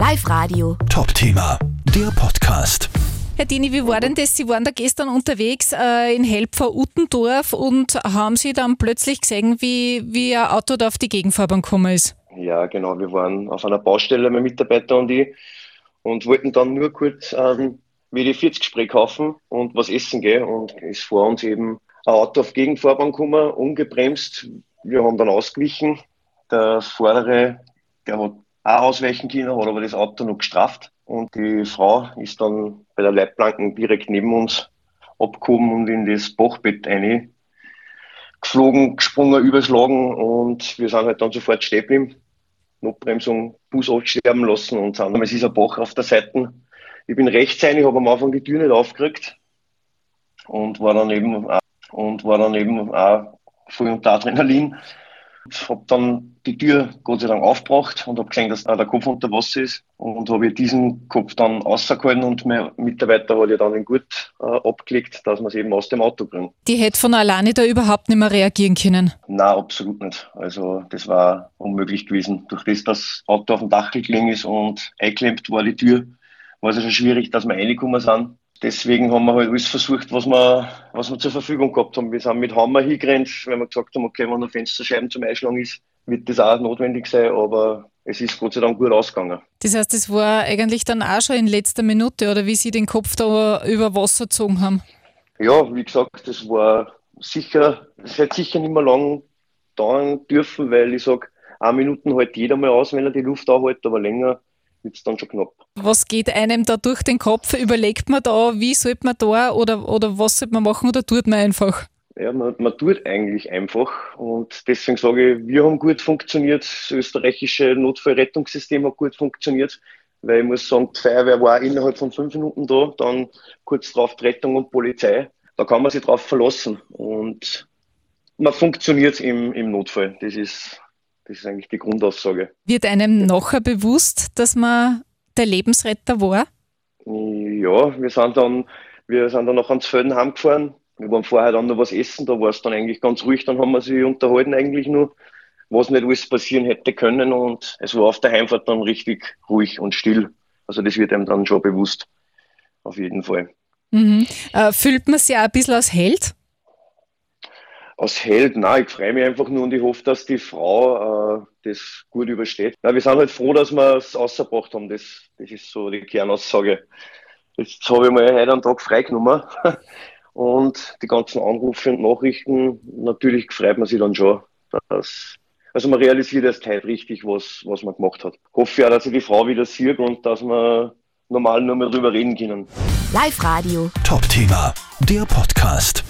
Live Radio. Top-Thema, der Podcast. Herr Dini, wie war denn das? Sie waren da gestern unterwegs äh, in Helpfer-Uttendorf und haben Sie dann plötzlich gesehen, wie, wie ein Auto da auf die Gegenfahrbahn gekommen ist? Ja, genau. Wir waren auf einer Baustelle, mein Mitarbeiter und ich, und wollten dann nur kurz ähm, WD-40-Spray kaufen und was essen gehen. Und ist vor uns eben ein Auto auf Gegenfahrbahn gekommen, ungebremst. Wir haben dann ausgewichen. Der Vordere, der hat auch ausweichen können, hat aber das Auto noch gestraft. Und die Frau ist dann bei der Leitplanken direkt neben uns abgehoben und in das Bachbett rein geflogen, gesprungen, überschlagen und wir sind halt dann sofort stehen geblieben. Notbremsung, Bus absterben lassen und sind. Es ist ein Bach auf der Seite. Ich bin rechts rein, ich habe am Anfang die Tür nicht aufgekriegt und war dann eben auch, und war dann eben auch voll unter Adrenalin. Habe dann die Tür Gott sei Dank aufgebracht und habe gesehen, dass da der Kopf unter Wasser ist und habe diesen Kopf dann rausgehalten und mein Mitarbeiter hat ja dann den Gurt äh, abgelegt, dass wir es eben aus dem Auto kriegen. Die hätte von alleine da überhaupt nicht mehr reagieren können. Nein, absolut nicht. Also das war unmöglich gewesen. Durch das, dass das Auto auf dem Dach gelegen ist und eingeklemmt war die Tür, war es ja schon schwierig, dass wir reingekommen sind. Deswegen haben wir halt alles versucht, was wir, was wir zur Verfügung gehabt haben. Wir sind mit Hammer hingerannt, weil wir gesagt haben, okay, wenn ein Fensterscheiben zum Einschlagen ist, wird das auch notwendig sein, aber es ist Gott sei Dank gut ausgegangen. Das heißt, es war eigentlich dann auch schon in letzter Minute, oder wie Sie den Kopf da über Wasser gezogen haben? Ja, wie gesagt, das war sicher, es hätte sicher nicht mehr lang dauern dürfen, weil ich sage, eine Minute hält jeder mal aus, wenn er die Luft anhält, aber länger wird es dann schon knapp. Was geht einem da durch den Kopf? Überlegt man da, wie sollte man da oder, oder was sollte man machen oder tut man einfach? Ja, man, man tut eigentlich einfach und deswegen sage ich, wir haben gut funktioniert, das österreichische Notfallrettungssystem hat gut funktioniert, weil ich muss sagen, die Feuerwehr war innerhalb von fünf Minuten da, dann kurz drauf die Rettung und Polizei. Da kann man sich drauf verlassen und man funktioniert im, im Notfall. Das ist, das ist eigentlich die Grundaussage. Wird einem nachher bewusst, dass man der Lebensretter war? Ja, wir sind dann, wir sind dann noch ans Felden heimgefahren. Wir waren vorher dann noch was essen, da war es dann eigentlich ganz ruhig, dann haben wir sich unterhalten eigentlich nur, was nicht alles passieren hätte können und es war auf der Heimfahrt dann richtig ruhig und still. Also das wird einem dann schon bewusst, auf jeden Fall. Mhm. Äh, fühlt man sich auch ein bisschen als Held? Als Held, nein, ich freue mich einfach nur und ich hoffe, dass die Frau äh, das gut übersteht. Ja, wir sind halt froh, dass wir es ausgebracht haben. Das, das ist so die Kernaussage. Jetzt habe ich mal heute einen Tag freigenommen und die ganzen Anrufe und Nachrichten, natürlich freut man sich dann schon. Dass, also man realisiert erst heute richtig, was, was man gemacht hat. Ich hoffe ja, dass ich die Frau wieder sieht und dass wir normal nur mehr drüber reden können. Live Radio. Top-Thema, der Podcast.